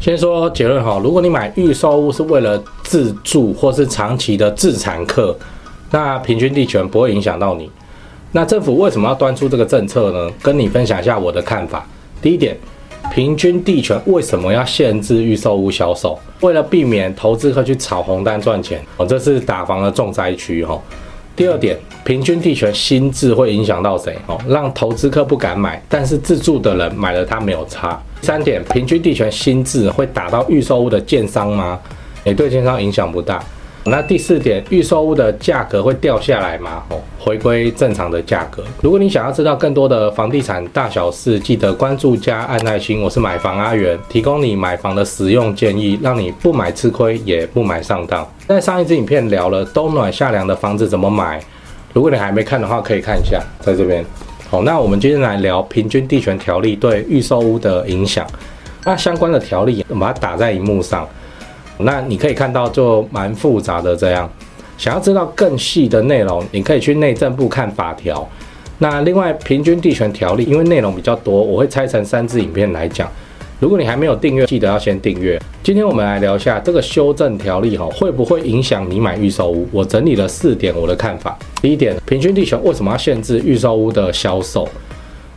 先说结论哈，如果你买预售屋是为了自住或是长期的自产客，那平均地权不会影响到你。那政府为什么要端出这个政策呢？跟你分享一下我的看法。第一点，平均地权为什么要限制预售屋销售？为了避免投资客去炒红单赚钱哦，这是打房的重灾区哈。第二点，平均地权心智会影响到谁？哦，让投资客不敢买，但是自住的人买了它没有差。第三点，平均地权心智会打到预售屋的建商吗？也对建商影响不大。那第四点，预售屋的价格会掉下来吗？哦，回归正常的价格。如果你想要知道更多的房地产大小事，记得关注加按爱心。我是买房阿元，提供你买房的实用建议，让你不买吃亏，也不买上当。在上一支影片聊了冬暖夏凉的房子怎么买，如果你还没看的话，可以看一下，在这边。好，那我们今天来聊平均地权条例对预售屋的影响。那相关的条例，我们把它打在荧幕上。那你可以看到就蛮复杂的这样，想要知道更细的内容，你可以去内政部看法条。那另外平均地权条例，因为内容比较多，我会拆成三支影片来讲。如果你还没有订阅，记得要先订阅。今天我们来聊一下这个修正条例哈，会不会影响你买预售屋？我整理了四点我的看法。第一点，平均地权为什么要限制预售屋的销售？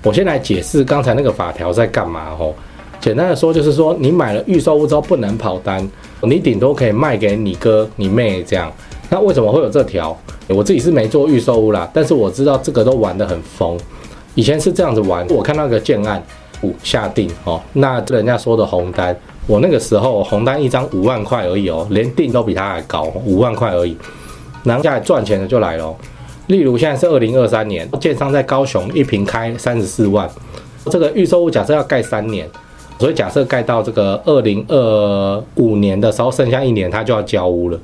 我先来解释刚才那个法条在干嘛吼。简单的说，就是说你买了预售屋之后不能跑单，你顶多可以卖给你哥、你妹这样。那为什么会有这条？我自己是没做预售屋啦，但是我知道这个都玩得很疯。以前是这样子玩，我看到个建案五下定哦，那人家说的红单，我那个时候红单一张五万块而已哦，连定都比他还高，五万块而已。然后现在赚钱的就来了，例如现在是二零二三年，建商在高雄一平开三十四万，这个预售屋假设要盖三年。所以假设盖到这个二零二五年的时候，剩下一年他就要交屋了。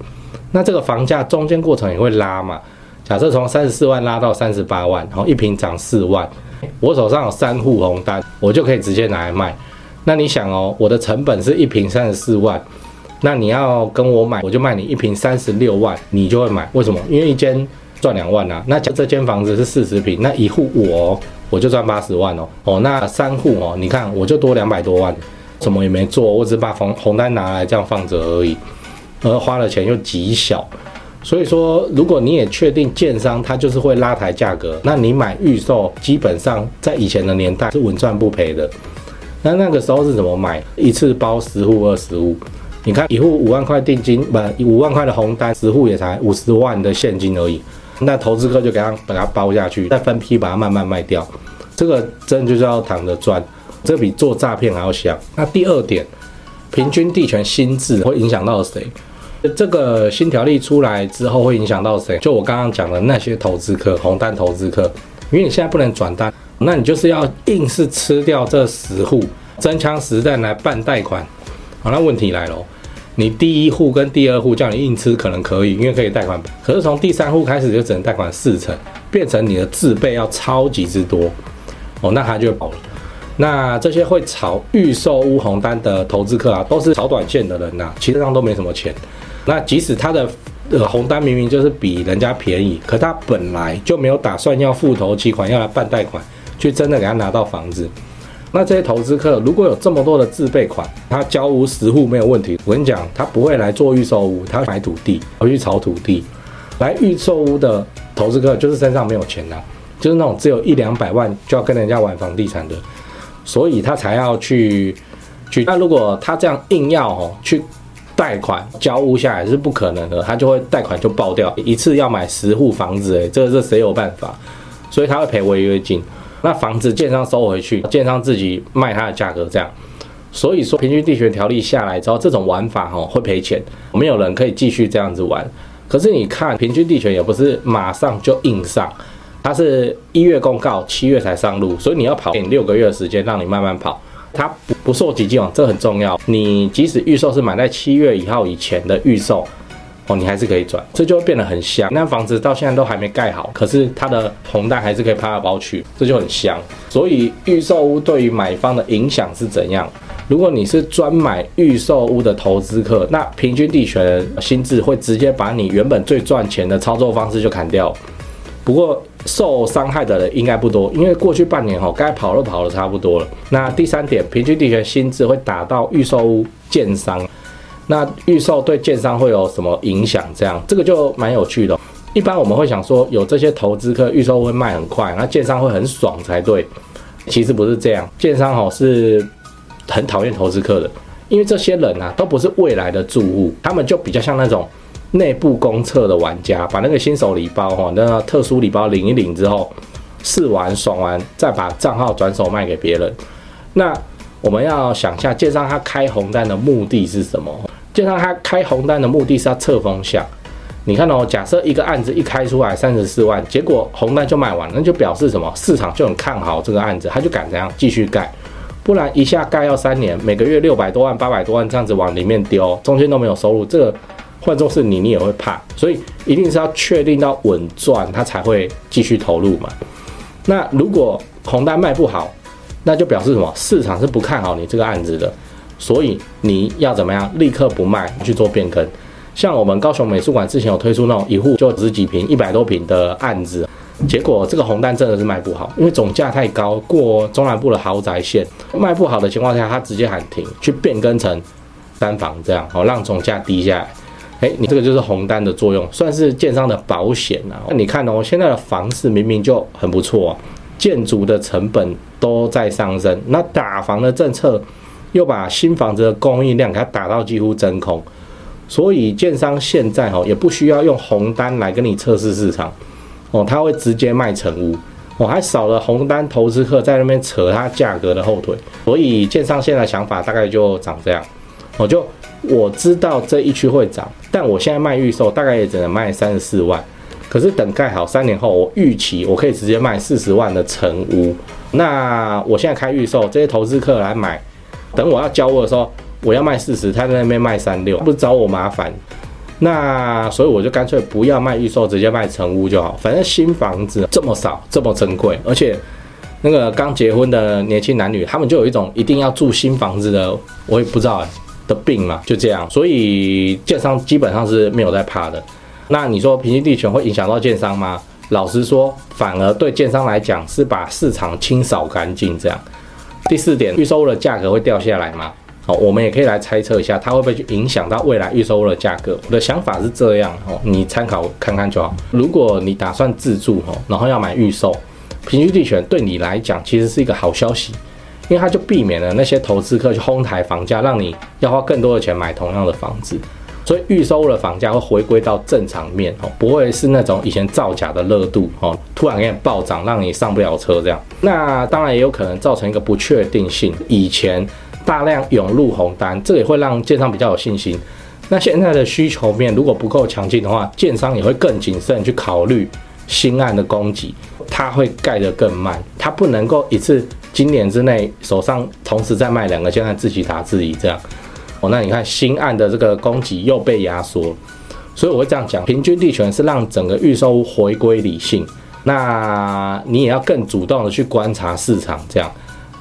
那这个房价中间过程也会拉嘛？假设从三十四万拉到三十八万，然后一平涨四万，我手上有三户红单，我就可以直接拿来卖。那你想哦，我的成本是一平三十四万，那你要跟我买，我就卖你一平三十六万，你就会买。为什么？因为一间赚两万啊。那这间房子是四十平，那一户我。我就赚八十万哦，哦，那三户哦，你看我就多两百多万，什么也没做，我只把红红单拿来这样放着而已，而花的钱又极小，所以说如果你也确定建商他就是会拉抬价格，那你买预售基本上在以前的年代是稳赚不赔的。那那个时候是怎么买？一次包十户二十户，你看一户五万块定金，不五万块的红单，十户也才五十万的现金而已。那投资客就给他把它包下去，再分批把它慢慢卖掉，这个真的就是要躺着赚，这比做诈骗还要香。那第二点，平均地权新制会影响到谁？这个新条例出来之后会影响到谁？就我刚刚讲的那些投资客，红单投资客，因为你现在不能转单，那你就是要硬是吃掉这十户，真枪实弹来办贷款。好，那问题来了。你第一户跟第二户叫你硬吃可能可以，因为可以贷款，可是从第三户开始就只能贷款四成，变成你的自备要超级之多哦，那他就跑了。那这些会炒预售屋红单的投资客啊，都是炒短线的人呐、啊，其实上都没什么钱。那即使他的呃红单明明就是比人家便宜，可他本来就没有打算要付头期款，要来办贷款，去真的给他拿到房子。那这些投资客如果有这么多的自备款，他交屋十户没有问题。我跟你讲，他不会来做预售屋，他买土地，回去炒土地。来预售屋的投资客就是身上没有钱呐、就是那种只有一两百万就要跟人家玩房地产的，所以他才要去去。那如果他这样硬要哦去贷款交屋下来是不可能的，他就会贷款就爆掉，一次要买十户房子，诶，这个是谁有办法？所以他会赔违约金。那房子建商收回去，建商自己卖它的价格这样，所以说平均地权条例下来之后，这种玩法哈会赔钱，没有人可以继续这样子玩。可是你看平均地权也不是马上就硬上，它是一月公告，七月才上路，所以你要跑给你六个月的时间让你慢慢跑，它不不溯及既往，这很重要。你即使预售是买在七月一号以前的预售。哦，你还是可以转，这就会变得很香。那房子到现在都还没盖好，可是它的红蛋还是可以拍到包去，这就很香。所以预售屋对于买方的影响是怎样？如果你是专买预售屋的投资客，那平均地权心智会直接把你原本最赚钱的操作方式就砍掉。不过受伤害的人应该不多，因为过去半年哈，该跑都跑的差不多了。那第三点，平均地权心智会打到预售屋建商。那预售对建商会有什么影响？这样这个就蛮有趣的。一般我们会想说，有这些投资客预售会卖很快，那建商会很爽才对。其实不是这样，建商哦是很讨厌投资客的，因为这些人啊都不是未来的住户，他们就比较像那种内部公测的玩家，把那个新手礼包哈，那特殊礼包领一领之后，试完爽完，再把账号转手卖给别人。那我们要想一下，建商他开红单的目的是什么？建商他开红单的目的是要测风向。你看哦，假设一个案子一开出来三十四万，结果红单就卖完了，那就表示什么？市场就很看好这个案子，他就敢这样继续盖，不然一下盖要三年，每个月六百多万、八百多万这样子往里面丢，中间都没有收入，这个换作是你，你也会怕，所以一定是要确定到稳赚，他才会继续投入嘛。那如果红单卖不好，那就表示什么？市场是不看好你这个案子的，所以你要怎么样？立刻不卖，去做变更。像我们高雄美术馆之前有推出那种一户就十几平、一百多平的案子，结果这个红单真的是卖不好，因为总价太高，过中南部的豪宅线，卖不好的情况下，他直接喊停，去变更成单房这样，好让总价低下来。哎，你这个就是红单的作用，算是建商的保险啊。那你看哦，现在的房市明明就很不错，建筑的成本都在上升，那打房的政策又把新房子的供应量给它打到几乎真空。所以建商现在哦也不需要用红单来跟你测试市场哦，他会直接卖成屋哦，还少了红单投资客在那边扯他价格的后腿。所以建商现在想法大概就长这样，我就我知道这一区会涨，但我现在卖预售大概也只能卖三十四万，可是等盖好三年后，我预期我可以直接卖四十万的成屋。那我现在开预售，这些投资客来买，等我要交屋的时候。我要卖四十，他在那边卖三六，不找我麻烦。那所以我就干脆不要卖预售，直接卖成屋就好。反正新房子这么少，这么珍贵，而且那个刚结婚的年轻男女，他们就有一种一定要住新房子的，我也不知道的病嘛，就这样。所以建商基本上是没有在怕的。那你说平均地权会影响到建商吗？老实说，反而对建商来讲是把市场清扫干净这样。第四点，预售的价格会掉下来吗？好，我们也可以来猜测一下，它会不会去影响到未来预售屋的价格？我的想法是这样哦，你参考看看就好。如果你打算自住哦，然后要买预售，平均地权对你来讲其实是一个好消息，因为它就避免了那些投资客去哄抬房价，让你要花更多的钱买同样的房子。所以预售屋的房价会回归到正常面哦，不会是那种以前造假的热度哦，突然给你暴涨，让你上不了车这样。那当然也有可能造成一个不确定性，以前。大量涌入红单，这也会让建商比较有信心。那现在的需求面如果不够强劲的话，建商也会更谨慎去考虑新案的供给，它会盖得更慢，它不能够一次今年之内手上同时在卖两个，现在自己打自己这样。哦，那你看新案的这个供给又被压缩，所以我会这样讲，平均地权是让整个预售屋回归理性。那你也要更主动的去观察市场这样。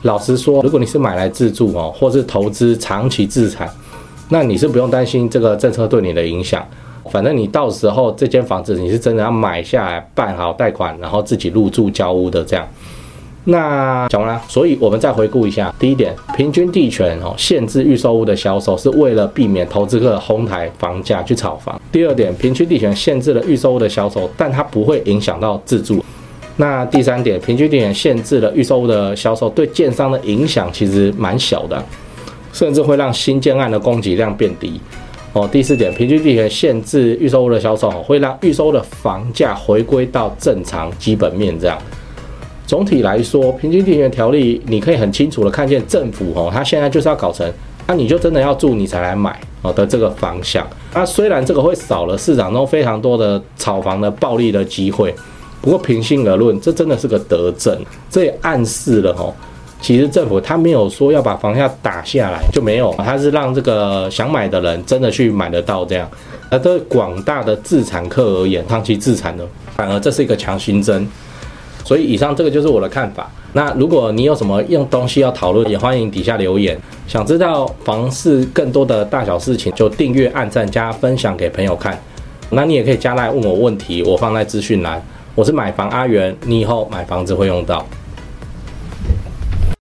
老实说，如果你是买来自住哦，或是投资长期资产，那你是不用担心这个政策对你的影响。反正你到时候这间房子你是真的要买下来，办好贷款，然后自己入住交屋的这样。那讲完了，所以我们再回顾一下：第一点，平均地权哦，限制预售屋的销售是为了避免投资客哄抬房价去炒房。第二点，平均地权限制了预售屋的销售，但它不会影响到自住。那第三点，平均地权限制了预售屋的销售，对建商的影响其实蛮小的，甚至会让新建案的供给量变低。哦，第四点，平均地权限制预售屋的销售，会让预售的房价回归到正常基本面。这样，总体来说，平均地权条例你可以很清楚的看见政府哦，它现在就是要搞成，那你就真的要住你才来买哦的这个方向。那虽然这个会少了市场中非常多的炒房的暴利的机会。不过平心而论，这真的是个德政，这也暗示了哦，其实政府他没有说要把房价打下来就没有，他是让这个想买的人真的去买得到这样。而对广大的自产客而言，长期自产的，反而这是一个强心针。所以以上这个就是我的看法。那如果你有什么用东西要讨论，也欢迎底下留言。想知道房市更多的大小事情，就订阅、按赞、加分享给朋友看。那你也可以加来问我问题，我放在资讯栏。我是买房阿元，你以后买房子会用到。